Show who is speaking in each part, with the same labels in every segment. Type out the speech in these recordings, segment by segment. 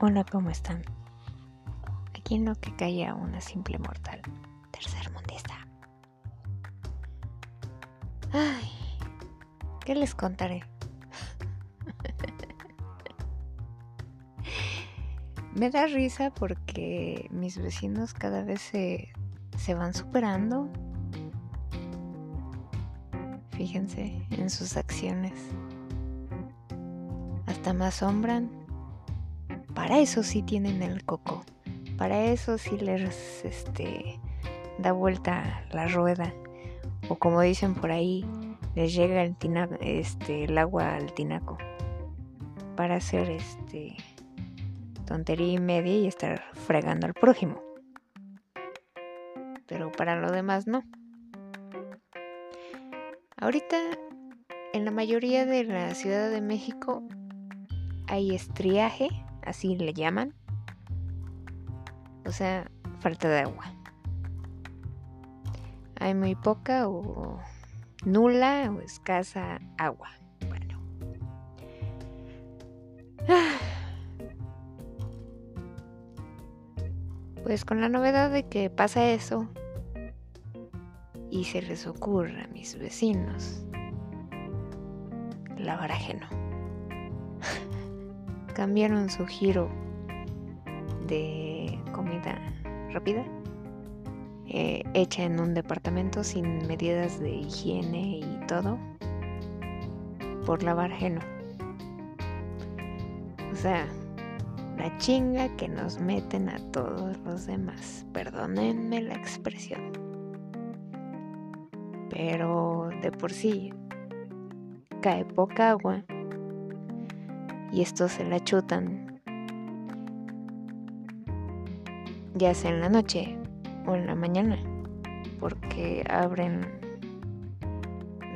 Speaker 1: Hola, ¿cómo están? Aquí en lo que calla una simple mortal, tercer mundista. Ay, ¿qué les contaré? Me da risa porque mis vecinos cada vez se, se van superando. Fíjense en sus acciones. Hasta me asombran para eso sí tienen el coco. Para eso sí les este, da vuelta la rueda. O como dicen por ahí, les llega el, este, el agua al tinaco. Para hacer este tontería y media y estar fregando al prójimo. Pero para lo demás no. Ahorita en la mayoría de la Ciudad de México hay estriaje así le llaman. O sea, falta de agua. Hay muy poca o nula o escasa agua. Bueno. Pues con la novedad de que pasa eso y se les ocurre a mis vecinos lavar ajeno cambiaron su giro de comida rápida eh, hecha en un departamento sin medidas de higiene y todo por lavar ajeno. O sea, la chinga que nos meten a todos los demás. Perdónenme la expresión. Pero de por sí cae poca agua y estos se la chutan. Ya sea en la noche o en la mañana porque abren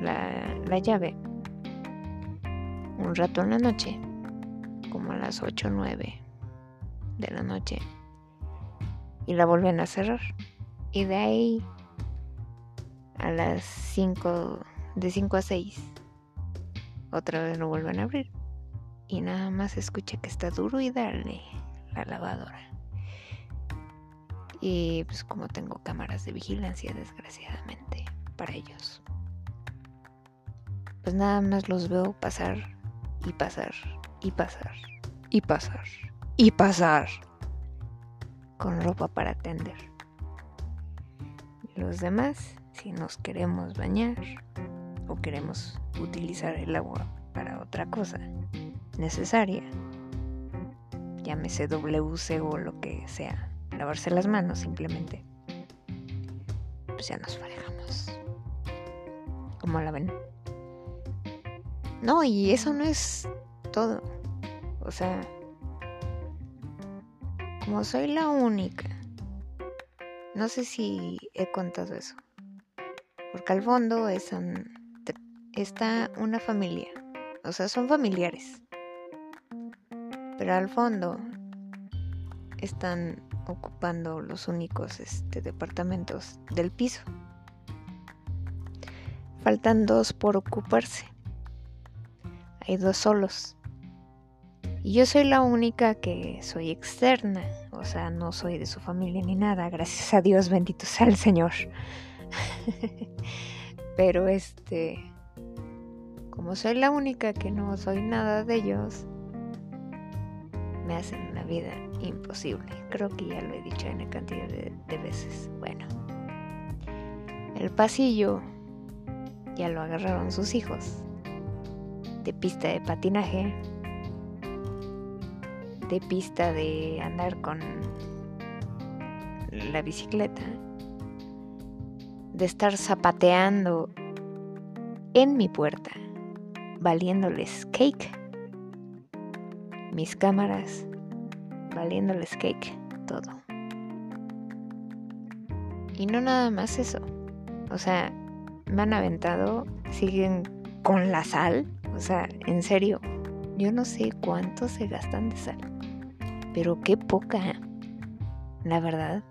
Speaker 1: la, la llave un rato en la noche como a las 8 o 9 de la noche y la vuelven a cerrar. Y de ahí a las 5 de 5 a 6 otra vez lo vuelven a abrir y nada más escucha que está duro y darle la lavadora. Y pues como tengo cámaras de vigilancia desgraciadamente para ellos. Pues nada más los veo pasar y pasar y pasar y pasar y pasar con ropa para tender. Los demás, si nos queremos bañar o queremos utilizar el agua para otra cosa, necesaria. Llámese WC o lo que sea. Lavarse las manos simplemente. Pues ya nos farejamos. ¿Cómo la ven? No, y eso no es todo. O sea, como soy la única, no sé si he contado eso. Porque al fondo es está una familia. O sea, son familiares pero al fondo están ocupando los únicos este, departamentos del piso. Faltan dos por ocuparse. Hay dos solos. Y yo soy la única que soy externa. O sea, no soy de su familia ni nada. Gracias a Dios, bendito sea el Señor. Pero este... Como soy la única que no soy nada de ellos, hacen la vida imposible. Creo que ya lo he dicho en cantidad de, de veces. Bueno, el pasillo ya lo agarraron sus hijos. De pista de patinaje, de pista de andar con la bicicleta, de estar zapateando en mi puerta, valiéndoles cake mis cámaras, valiéndoles cake, todo. Y no nada más eso. O sea, me han aventado, siguen con la sal. O sea, en serio, yo no sé cuánto se gastan de sal. Pero qué poca. La verdad,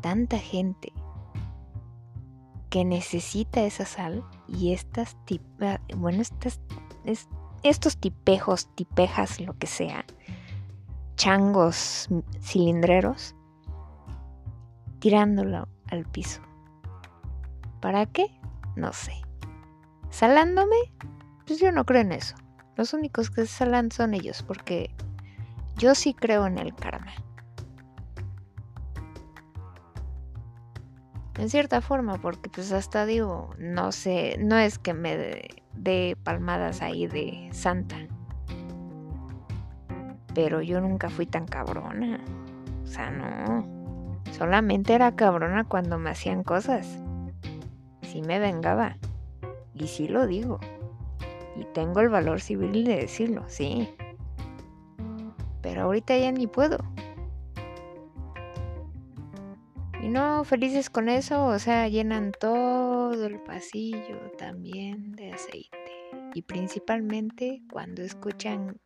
Speaker 1: tanta gente que necesita esa sal y estas bueno, estas, estos tipejos, tipejas, lo que sea, changos cilindreros tirándolo al piso. ¿Para qué? No sé. ¿Salándome? Pues yo no creo en eso. Los únicos que se salan son ellos, porque yo sí creo en el karma. En cierta forma, porque pues hasta digo, no sé, no es que me dé palmadas ahí de santa. Pero yo nunca fui tan cabrona. O sea, no. Solamente era cabrona cuando me hacían cosas. Sí me vengaba. Y sí lo digo. Y tengo el valor civil de decirlo, sí. Pero ahorita ya ni puedo. No, felices con eso, o sea, llenan todo el pasillo también de aceite. Y principalmente cuando escuchan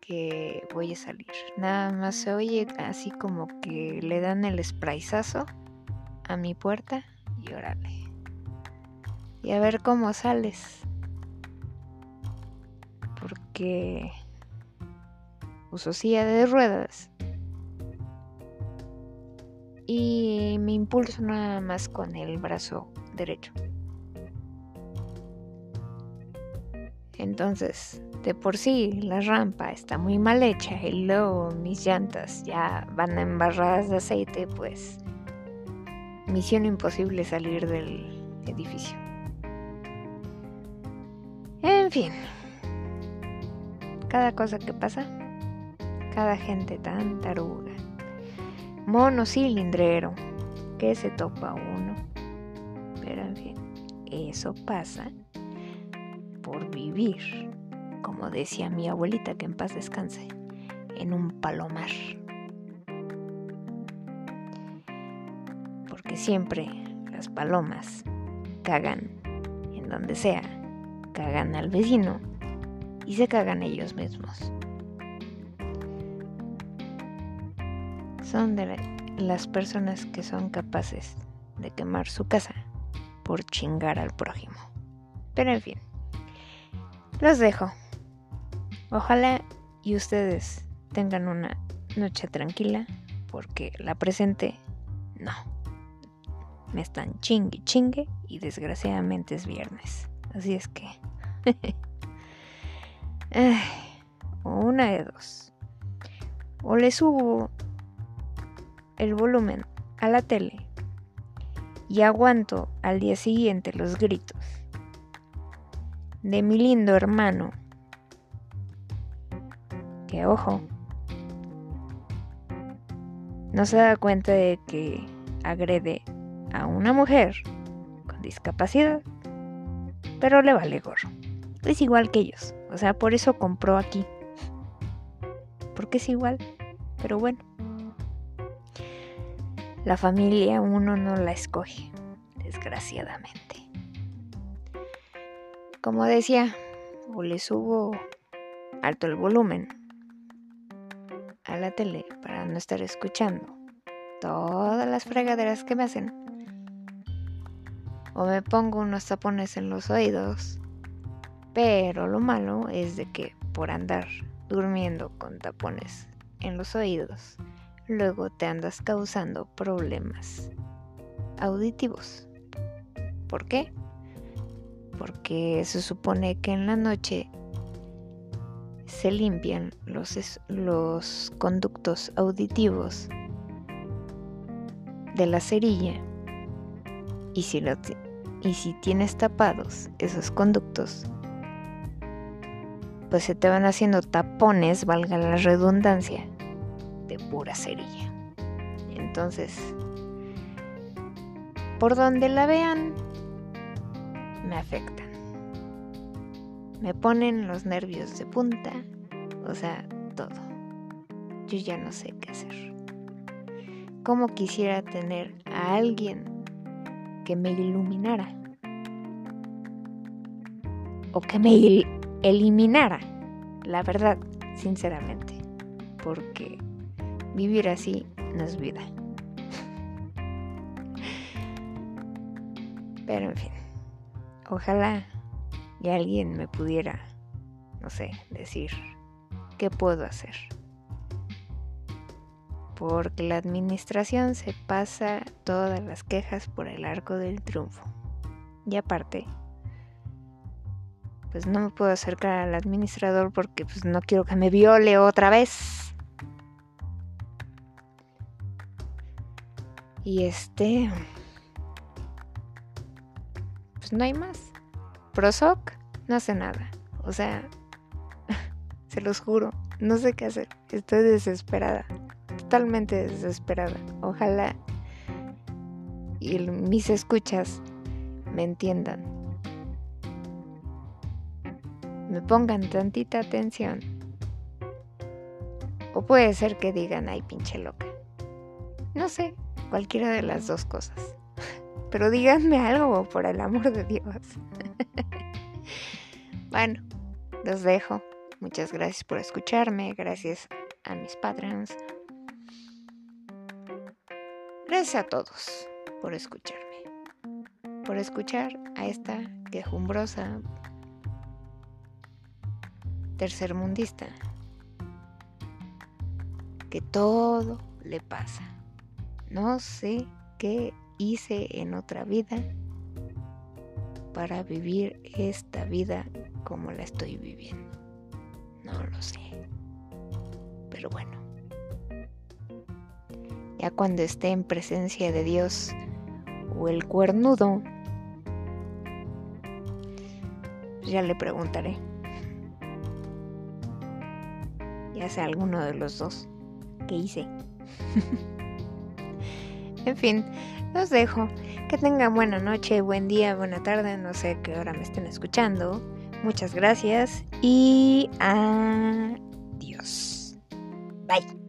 Speaker 1: que voy a salir. Nada más se oye así como que le dan el sprayzazo a mi puerta y órale. Y a ver cómo sales. Porque uso silla de ruedas. Y me impulso nada más con el brazo derecho. Entonces, de por sí la rampa está muy mal hecha y luego mis llantas ya van embarradas de aceite, pues misión imposible salir del edificio. En fin, cada cosa que pasa, cada gente tan taruga, mono cilindrero, que se topa uno. Pero en fin, eso pasa por vivir como decía mi abuelita, que en paz descanse, en un palomar. Porque siempre las palomas cagan en donde sea, cagan al vecino y se cagan ellos mismos. Son de las personas que son capaces de quemar su casa por chingar al prójimo. Pero en fin, los dejo. Ojalá y ustedes tengan una noche tranquila porque la presente no. Me están chingue chingue y desgraciadamente es viernes. Así es que... una de dos. O le subo el volumen a la tele y aguanto al día siguiente los gritos de mi lindo hermano que ojo, no se da cuenta de que agrede a una mujer con discapacidad, pero le vale gorro. Es igual que ellos, o sea, por eso compró aquí. Porque es igual, pero bueno. La familia uno no la escoge, desgraciadamente. Como decía, o le subo alto el volumen a la tele para no estar escuchando todas las fregaderas que me hacen. O me pongo unos tapones en los oídos. Pero lo malo es de que por andar durmiendo con tapones en los oídos, luego te andas causando problemas auditivos. ¿Por qué? Porque se supone que en la noche se limpian los, los conductos auditivos de la cerilla y si, y si tienes tapados esos conductos, pues se te van haciendo tapones, valga la redundancia, de pura cerilla. Entonces, por donde la vean, me afecta me ponen los nervios de punta, o sea, todo. Yo ya no sé qué hacer. ¿Cómo quisiera tener a alguien que me iluminara? O que me eliminara, la verdad, sinceramente. Porque vivir así no es vida. Pero en fin, ojalá y alguien me pudiera, no sé, decir qué puedo hacer. porque la administración se pasa todas las quejas por el arco del triunfo. Y aparte, pues no me puedo acercar al administrador porque pues no quiero que me viole otra vez. Y este... Pues no hay más. Prosoc no hace nada. O sea, se los juro, no sé qué hacer. Estoy desesperada. Totalmente desesperada. Ojalá y mis escuchas me entiendan. Me pongan tantita atención. O puede ser que digan, ay, pinche loca. No sé, cualquiera de las dos cosas. Pero díganme algo, por el amor de Dios. bueno, los dejo. Muchas gracias por escucharme. Gracias a mis patrons. Gracias a todos por escucharme. Por escuchar a esta quejumbrosa tercermundista que todo le pasa. No sé qué hice en otra vida para vivir esta vida como la estoy viviendo. No lo sé. Pero bueno. Ya cuando esté en presencia de Dios o el cuernudo, ya le preguntaré. Ya sea alguno de los dos. ¿Qué hice? en fin, los dejo. Que tengan buena noche, buen día, buena tarde, no sé qué hora me estén escuchando. Muchas gracias y adiós. Bye.